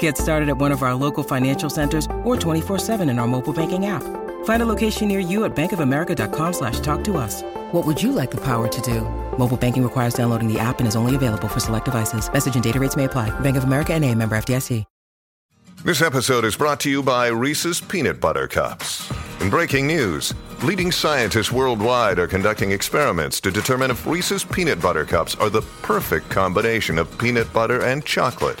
Get started at one of our local financial centers or 24-7 in our mobile banking app. Find a location near you at bankofamerica.com slash talk to us. What would you like the power to do? Mobile banking requires downloading the app and is only available for select devices. Message and data rates may apply. Bank of America and a member FDIC. This episode is brought to you by Reese's Peanut Butter Cups. In breaking news, leading scientists worldwide are conducting experiments to determine if Reese's Peanut Butter Cups are the perfect combination of peanut butter and chocolate.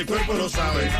El cuerpo lo sabe.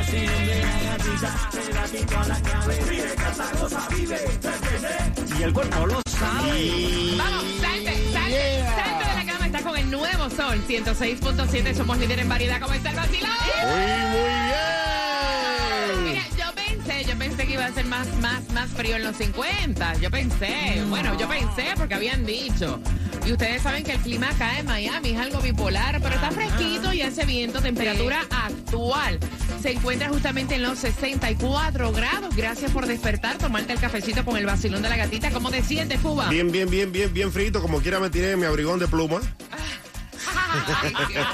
Y el cuerpo lo sabe. Vamos, salte, salte, salte de la cama. Estás con el nuevo sol 106.7. Somos líderes en variedad. ¿Cómo está el vacilón? Muy, muy bien. Mira, yo pensé, yo pensé que iba a ser más, más, más frío en los 50. Yo pensé, bueno, yo pensé porque habían dicho. Y ustedes saben que el clima acá en Miami es algo bipolar, pero está fresquito y hace viento. Temperatura actual se encuentra justamente en los 64 grados. Gracias por despertar, tomarte el cafecito con el vacilón de la gatita. ¿Cómo te sientes, Cuba? Bien, bien, bien, bien, bien frito. Como quiera me tiré mi abrigón de pluma. Dios.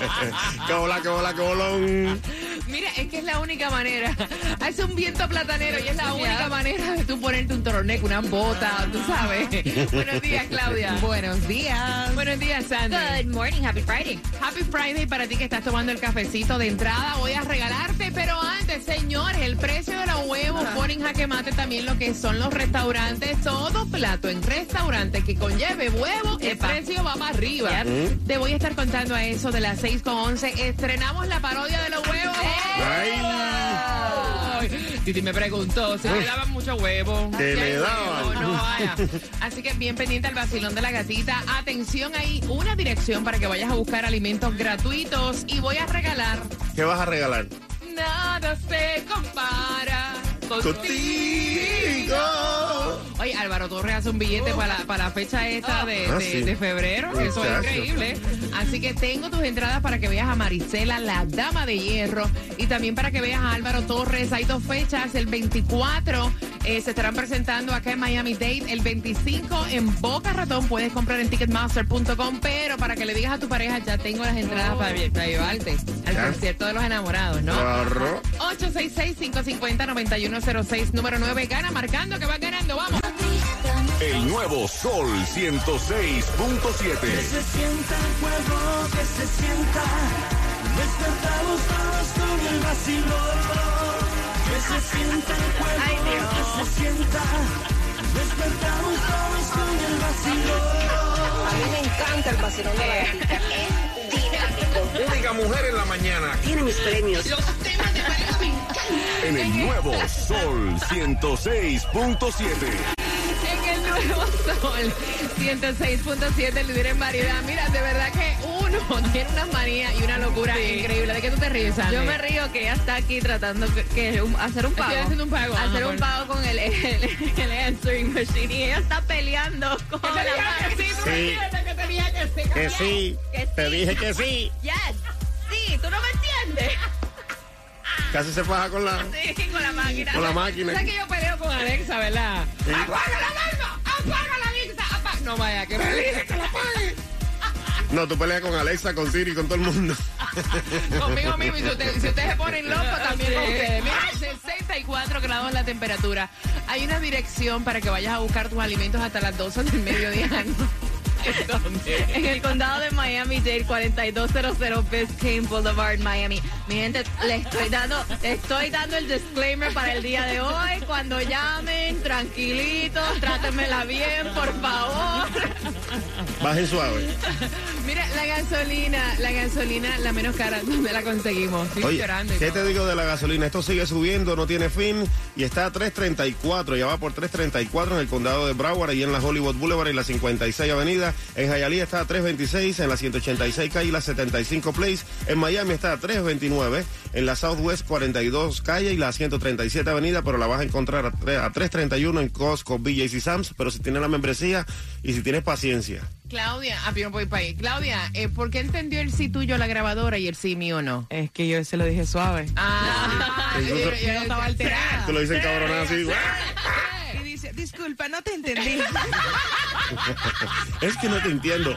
Que hola, que hola, que bolón. Mira, es que es la única manera. Hace un viento platanero y es la única manera de tú ponerte un torneco, una bota, tú sabes. Buenos días, Claudia. Buenos días. Buenos días, Sandy. Good morning, happy Friday. Happy Friday para ti que estás tomando el cafecito de entrada. Voy a regalarte, pero antes, señores, el precio de los huevos pone en jaque mate también lo que son los restaurantes. Todo plato en restaurante que conlleve huevo, el precio va para arriba. Te voy a estar contando a eso de las 6 con 11. Estrenamos la parodia de los huevos. Titi me preguntó si le daban mucho huevo. Que le daban. No, no vaya. Así que bien pendiente al vacilón de la gatita. Atención ahí, una dirección para que vayas a buscar alimentos gratuitos y voy a regalar. ¿Qué vas a regalar? Nada se compara Contigo. Oye, Álvaro Torres hace un billete para, la- para la fecha esta de, Ah, de- sí. de febrero. Eso es increíble. Así que tengo tus entradas para que veas a Marisela, la dama de hierro. Y también para que veas a Álvaro Torres. Hay dos fechas. El 24 eh, se estarán presentando acá en Miami Dade. El 25 en Boca Ratón. Puedes comprar en ticketmaster.com. Pero para que le digas a tu pareja, ya tengo las entradas para, para llevarte al concierto de los enamorados, ¿no? Claro. 866-550-9106, número 9. Gana marcando que va ganando. Vamos. El nuevo Sol 106.7. Que se sienta el juego, que se sienta. Despertamos todos con el vacilón. Que se sienta el juego, Ay, Dios. que se sienta. Despertamos todos con el vacilón. A mí me encanta el vacilón de la gatita. Es dinámico. Única mujer en la mañana. Tiene mis premios. En el nuevo Sol 106.7. Sol 106.7, el líder en variedad. Mira, de verdad que uno tiene una manía y una locura increíble. ¿De qué tú te ríes, Sandy? Yo me río que ella está aquí tratando que, que un- hacer un pago. Estoy haciendo un pago, Hacer un por- pago con el, el, el answering machine y ella está peleando con la dije que sí, tú Sí. que sí. Que sí. Que Te sí. dije que sí. Yes. Sí, tú no me entiendes. Casi se faja con la, Sí, con la máquina. con la máquina. ¿Sabes que yo peleo con Alexa, verdad? Sí. ¡Apaga la mano! ¡Apaga No vaya, que me dije que la apague. No, tú peleas con Alexa, con Siri, con todo el mundo. Conmigo mismo. Y si ustedes, si se ponen locos, también con ustedes. Mira, 64 grados la temperatura. Hay una dirección para que vayas a buscar tus alimentos hasta las 12 del mediodía. En el condado de Miami-Dade, 4200 Biscayne Boulevard, Miami. Mi gente, le estoy dando, le estoy dando el disclaimer para el día de hoy. Cuando llamen, tranquilitos, trátenmela bien, por favor. Bajen suave. Mira, la gasolina, la gasolina, la menos cara, ¿dónde la conseguimos? Estoy Oye, llorando y ¿qué todo. te digo de la gasolina? Esto sigue subiendo, no tiene fin y está a 3.34. Ya va por 3.34 en el condado de Broward, y en la Hollywood Boulevard y la 56 Avenida. En Hialeah está a 3.26, en la 186 calle y la 75 Place. En Miami está a 3.29, en la Southwest 42 calle y la 137 Avenida, pero la vas a encontrar a 3.31 en Costco, BJ's y Sam's. Pero si tienes la membresía y si tienes paciencia. Claudia, ah, yo no voy para ahí. Claudia, eh, ¿por qué entendió el sí tuyo la grabadora y el sí mío no? Es que yo se lo dije suave. Ah, Sí, yo, yo- yo no estaba alterada. Tú lo dices cabronada así. Disculpa, no te entendí. Es que no te entiendo.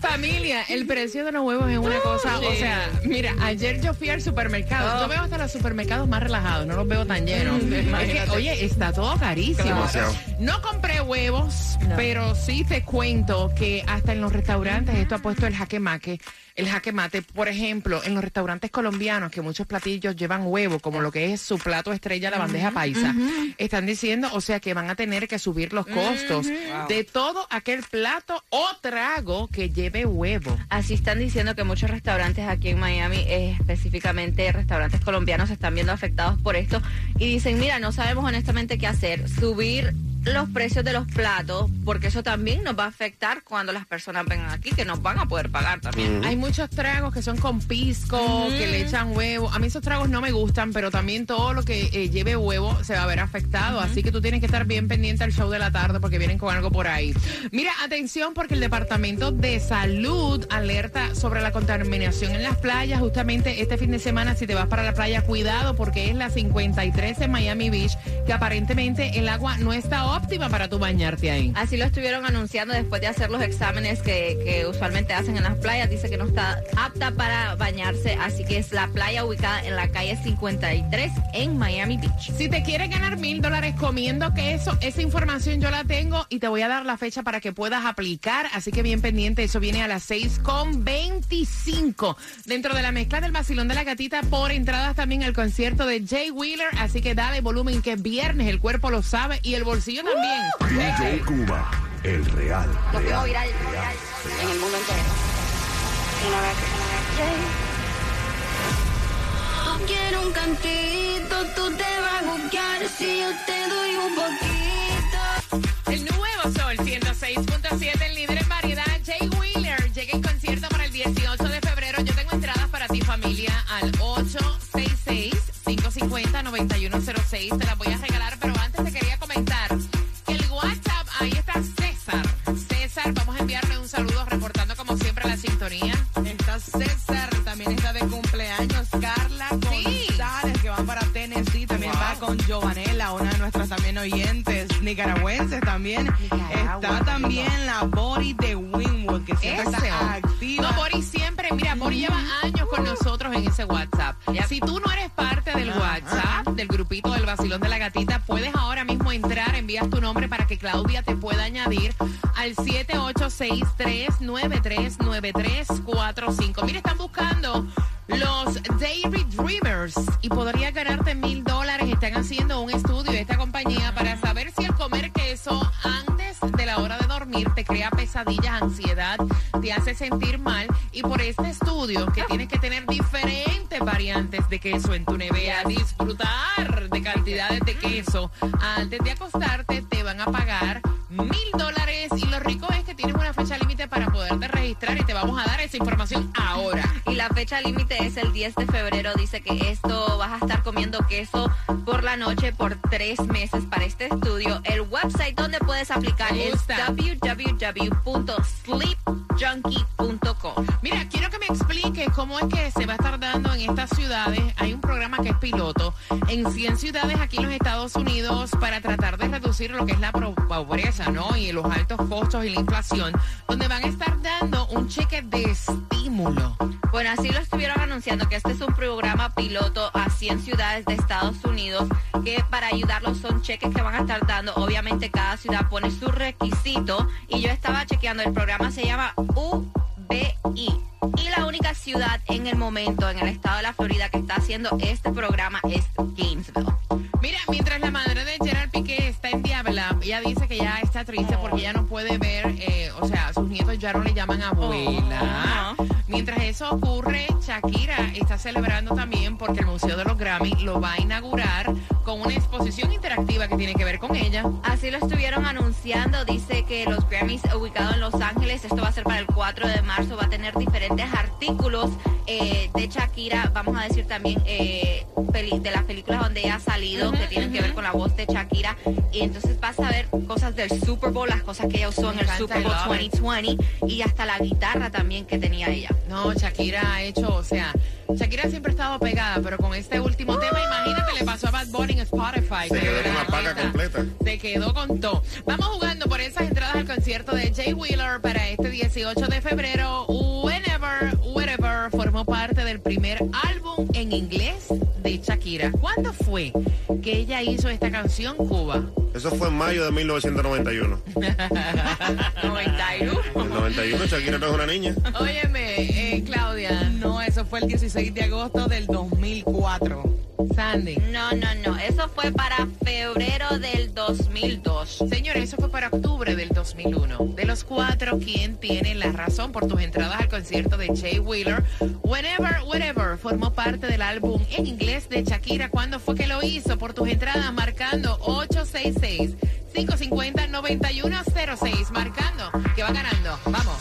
Familia, el precio de los huevos es una cosa, o sea, mira, ayer yo fui al supermercado, yo veo hasta los supermercados más relajados, no los veo tan llenos. Es que, oye, está todo carísimo. Demasiado. No compré huevos, pero sí te cuento que hasta en los restaurantes esto ha puesto el jaque mate. El jaque mate, por ejemplo, en los restaurantes colombianos, que muchos platillos llevan huevo, como lo que es su plato estrella, la bandeja paisa, están diciendo, o sea, que van a tener que subir los costos de todo aquel plato o trago que lleve huevo. Así están diciendo que muchos restaurantes aquí en Miami, eh, específicamente restaurantes colombianos, se están viendo afectados por esto y dicen, mira, no sabemos honestamente qué hacer, subir los precios de los platos, porque eso también nos va a afectar cuando las personas vengan aquí, que nos van a poder pagar también. Hay muchos tragos que son con pisco, que le echan huevo. A mí esos tragos no me gustan, pero también todo lo que eh, lleve huevo se va a ver afectado. Así que tú tienes que estar bien pendiente al show de la tarde porque vienen con algo por ahí. Mira, atención porque el Departamento de Salud alerta sobre la contaminación en las playas. Justamente este fin de semana, si te vas para la playa, cuidado porque es la 53 en Miami Beach, que aparentemente el agua no está óptima para tú bañarte ahí. Así lo estuvieron anunciando después de hacer los exámenes que, que usualmente hacen en las playas. Dice que no está apta para bañarse, así que es la playa ubicada en la calle 53 en Miami Beach. Si te quieres ganar mil dólares comiendo queso, esa información yo la tengo y te voy a dar la fecha para que puedas aplicar. Así que bien pendiente, eso viene a las 6 con 25. Dentro de la mezcla del vacilón de la gatita, por entradas también al concierto de Jay Wheeler. Así que dale volumen que es viernes, el cuerpo lo sabe y el bolsillo también. DJ Cuba, el real. Lo real. tengo viral en el mundo entero. Una vez, una vez. Tú quieres un cantito, tú te vas a buscar si yo te doy un poquito. El nuevo Sol 106.7, el líder en variedad, Jay Wheeler. Llega en concierto para el 18 de febrero. Yo tengo entradas para ti, familia, al 866-550-9106. Te las voy a regalar, ahí está César. César, vamos a enviarle un saludo reportando como siempre la sintonía. Está César, también está de cumpleaños Carla Sí. González, que van para Tennessee. También Wow. va con Giovanela, una de nuestras también oyentes nicaragüenses también. Nicaragua, está también la Bori de Winwood, que siempre está activa. No, Bori siempre, mira, Bori lleva años con nosotros en ese WhatsApp. Si tú no eres parte del WhatsApp, del grupito del vacilón de la gatita, puedes ahora envías tu nombre para que Claudia te pueda añadir al 7863-939345. Mira, están buscando los Daily Dreamers y podría ganarte mil dólares. Están haciendo un estudio de esta compañía para saber si el comer queso antes dormir te crea pesadillas, ansiedad, te hace sentir mal. Y por este estudio, que tienes que tener diferentes variantes de queso en tu nevera, disfrutar de cantidades de queso antes de acostarte, te van a pagar mil dólares. Y lo rico es fecha límite para poderte registrar y te vamos a dar esa información ahora. Y la fecha límite es el 10 de febrero. Dice que esto vas a estar comiendo queso por la noche por tres meses para este estudio. El website donde puedes aplicar es www.sleepjunkie.com. Mira, quiero que me expliques cómo es que se va a estar dando en estas ciudades. Hay un programa que es piloto en 100 ciudades aquí en los Estados Unidos para tratar de reducir lo que es la pobreza, ¿no? Y los altos costos y la inflación, donde van a estar dando un cheque de estímulo mulo. Bueno, así lo estuvieron anunciando, que este es un programa piloto a 100 ciudades de Estados Unidos, que para ayudarlos son cheques que van a estar dando. Obviamente cada ciudad pone su requisito y yo estaba chequeando, el programa se llama Y la única ciudad en el momento en el estado de la Florida que está haciendo este programa es Gainesville. Mira, mientras la madre de Gerald Piqué está en Diabla, ella dice que ya está triste porque ya no puede ver, eh, o sea, sus nietos ya no le llaman abuela. Mientras eso ocurre, Shakira está celebrando también porque el Museo de los Grammy lo va a inaugurar con una exposición que tiene que ver con ella. Así lo estuvieron anunciando. Dice que los Grammys ubicados en Los Ángeles, esto va a ser para el 4 de marzo, va a tener diferentes artículos eh, de Shakira, vamos a decir también eh, de las películas donde ella ha salido, que tienen que ver con la voz de Shakira. Y entonces vas a ver cosas del Super Bowl, las cosas que ella usó en el Super Bowl I love it. 2020 y hasta la guitarra también que tenía ella. No, Shakira ha hecho, o sea, Shakira siempre ha estado pegada, pero con este último tema, imagínate, le pasó a Bad Bunny en Spotify. Se que quedó con la paga completa. Se quedó con todo. Vamos jugando por esas entradas al concierto de Jay Wheeler para este 18 de febrero. Primer álbum en inglés de Shakira. ¿Cuándo fue que ella hizo esta canción, Cuba? Eso fue en mayo de 1991. 91. En el 91 Shakira no es una niña. Óyeme, eh, Claudia, No, eso fue el 16 de agosto del 2004. Sandy. No, no, no. Eso fue para febrero del 2002. Señores, eso fue para octubre del 2001. De los cuatro, ¿quién tiene la razón por tus entradas al concierto de Jay Wheeler? Whenever, Wherever formó parte del álbum en inglés de Shakira. ¿Cuándo fue que lo hizo? Por tus entradas, marcando 866-550-9106. Marcando, que va ganando. Vamos.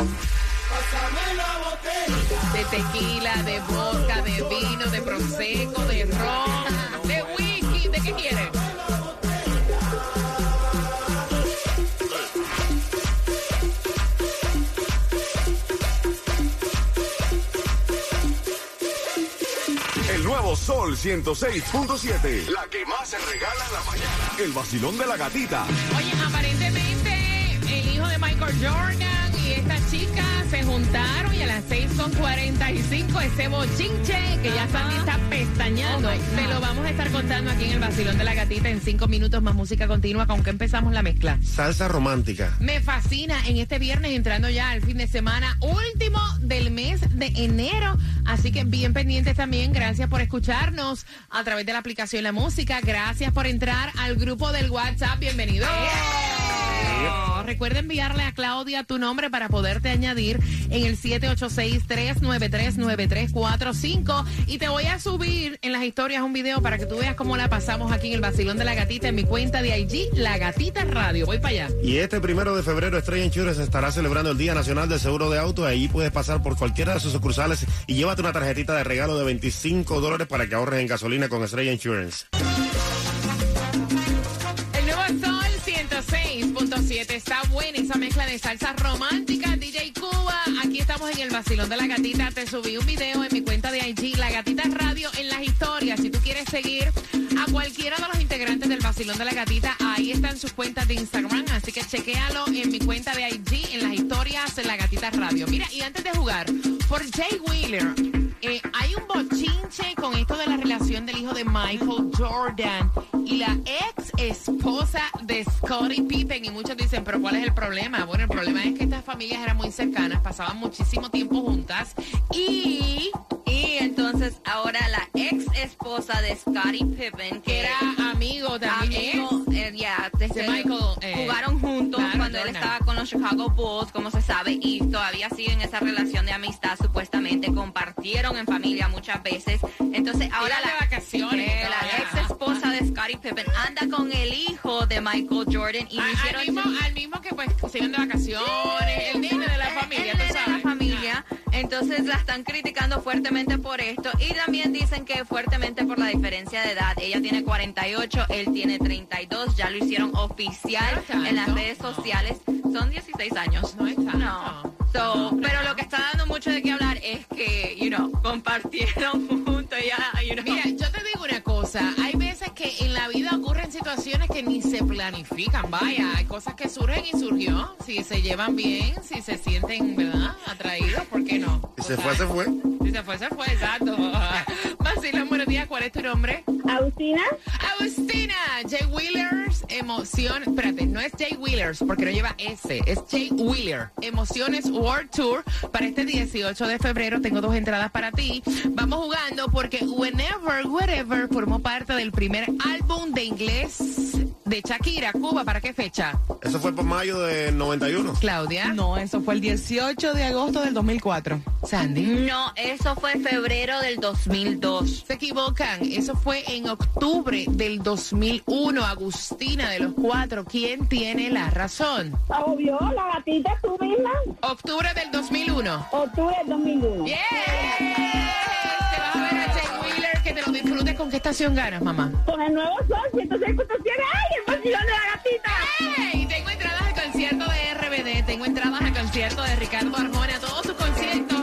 De tequila, de vodka, de vino, de prosecco, de ron, de whisky. ¿De qué quieren? Nuevo Sol 106.7. La que más se regala en la mañana. El vacilón de la gatita. Oye, aparentemente el hijo de Michael Jordan y esta chica se juntaron y a las 6.45 ese bochinche que ya Sandy está pestañando. Te lo vamos a estar contando aquí en el vacilón de la gatita en cinco minutos más música continua. ¿Con qué empezamos la mezcla? Salsa romántica. Me fascina en este viernes entrando ya al fin de semana último del mes de enero. Así que bien pendientes también. Gracias por escucharnos a través de la aplicación La Música. Gracias por entrar al grupo del WhatsApp. Bienvenido. Recuerda enviarle a Claudia tu nombre para poderte añadir en el 786-393-9345. Y te voy a subir en las historias un video para que tú veas cómo la pasamos aquí en el Basilón de la Gatita en mi cuenta de IG, La Gatita Radio. Voy para allá. Y este primero de febrero, Estrella Insurance estará celebrando el Día Nacional del Seguro de Auto. Ahí puedes pasar por cualquiera de sus sucursales y llévate una tarjetita de regalo de 25 dólares para que ahorres en gasolina con Estrella Insurance. Esa mezcla de salsa romántica. DJ Cuba, aquí estamos en el vacilón de la gatita. Te subí un video en mi cuenta de IG, La Gatita Radio, en las historias. Si tú quieres seguir a cualquiera de los integrantes del vacilón de la gatita, ahí están sus cuentas de Instagram. Así que chequéalo en mi cuenta de IG, en las historias de La Gatita Radio. Mira, y antes de jugar, por Jay Wheeler, eh, hay un bochinche con esto de la relación del hijo de Michael Jordan y la ex esposa de Scottie Pippen. Y muchos dicen, pero ¿cuál es el problema? Bueno, el problema es que estas familias eran muy cercanas, pasaban muchísimo tiempo juntas y Y entonces ahora la ex esposa de Scottie Pippen, que era amigo también. amigo, eh, desde- De Michael, eh, jugaron juntos claro, cuando él estaba con los Chicago Bulls, como se sabe, y todavía siguen esa relación de amistad, supuestamente compartieron en familia muchas veces. Entonces ahora de la, vacaciones eh, ex esposa de Scottie Pippen anda con el hijo de Michael Jordan y A- al, mismo, al mismo que pues iban de vacaciones, Entonces la están criticando fuertemente por esto y también dicen que fuertemente por la diferencia de edad. Ella tiene 48, él tiene 32, ya lo hicieron oficial en las redes sociales. Son 16 años. No es tanto. No. So, pero lo que está dando mucho de qué hablar es que, you know, compartieron juntos ya, you know. Mira, yo te digo una cosa, hay veces que en la vida ocurren situaciones que ni se planifican. Vaya, hay cosas que surgen y surgió. Si se llevan bien, si se sienten, ¿verdad? Atraídos, ¿por qué no? Si se fue, se fue. Si se fue, se fue, exacto. Vacilón, buenos días. ¿Cuál es tu nombre? Agustina. Agustina, Jay Wheelers, emoción. Espérate, no es Jay Wheelers porque no lleva S, es Jay Wheeler. Emociones World Tour para este 18 de febrero. Tengo dos entradas para ti. Vamos jugando porque Whenever, Wherever formó parte del primer álbum de inglés de Shakira, Cuba. ¿Para qué fecha? Eso fue por mayo del 91. Claudia. No, eso fue el 18 de agosto del 2004. Sandy. No, eso fue febrero del 2002. Se equivocan, eso fue en octubre del 2001. Agustina de los cuatro, ¿quién tiene la razón? Obvio, la gatita tú misma. Octubre del 2001. Octubre del 2001. ¡Bien! Te lo disfrutes. ¿Con qué estación ganas, mamá? Con el nuevo sol 106.7. ¡Ay, el vacilón de la gatita! ¡Ey! Tengo entradas al concierto de RBD, tengo entradas al concierto de Ricardo Arjona. Todos sus conciertos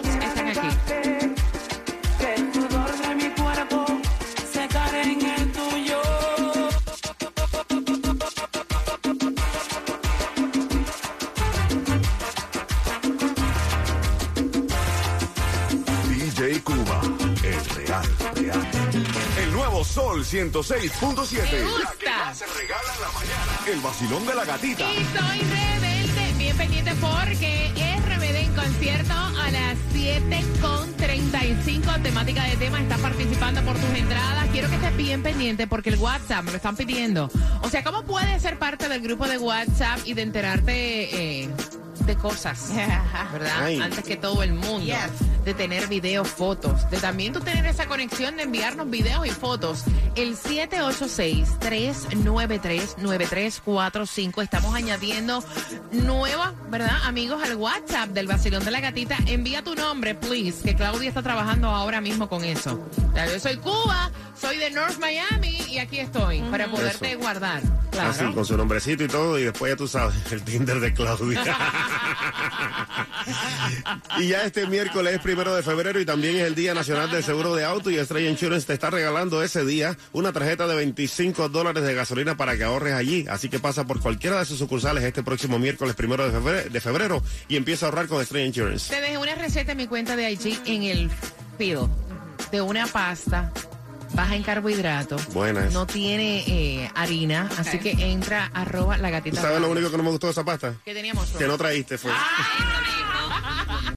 Sol 106.7. Me gusta. La que más se regala en la mañana. El vacilón de la gatita. Y soy rebelde. Bien pendiente porque es RBD en concierto a las 7 con 35. Temática de tema. Está participando por tus entradas. Quiero que estés bien pendiente porque el WhatsApp me lo están pidiendo. O sea, ¿cómo puedes ser parte del grupo de WhatsApp y de enterarte eh, de cosas? ¿Verdad? Ay. Antes que todo el mundo. De tener videos, fotos. De también tú tener esa conexión de enviarnos videos y fotos. El 786-393-9345. Estamos añadiendo nuevas, ¿verdad? Amigos al WhatsApp del Vacilón de la Gatita. Envía tu nombre, please, que Claudia está trabajando ahora mismo con eso. Yo soy Cuba, soy de North Miami y aquí estoy para poderte Eso. guardar. Claro. Así, con su nombrecito y todo, y después ya tú sabes, el Tinder de Claudia. y ya este miércoles es primero de febrero y también es el Día Nacional del Seguro de Auto y Estrella Insurance te está regalando ese día una tarjeta de 25 dólares de gasolina para que ahorres allí. Así que pasa por cualquiera de sus sucursales este próximo miércoles primero de febrero, de febrero y empieza a ahorrar con Estrella Insurance. Te dejé una receta en mi cuenta de IG en el feed de una pasta baja en carbohidratos. Buena esa. No tiene eh, harina, así que entra arroba la ¿Tú gatita. sabes lo único que no me gustó de esa pasta? que teníamos? Que no traíste, fue. ¡Ay, eso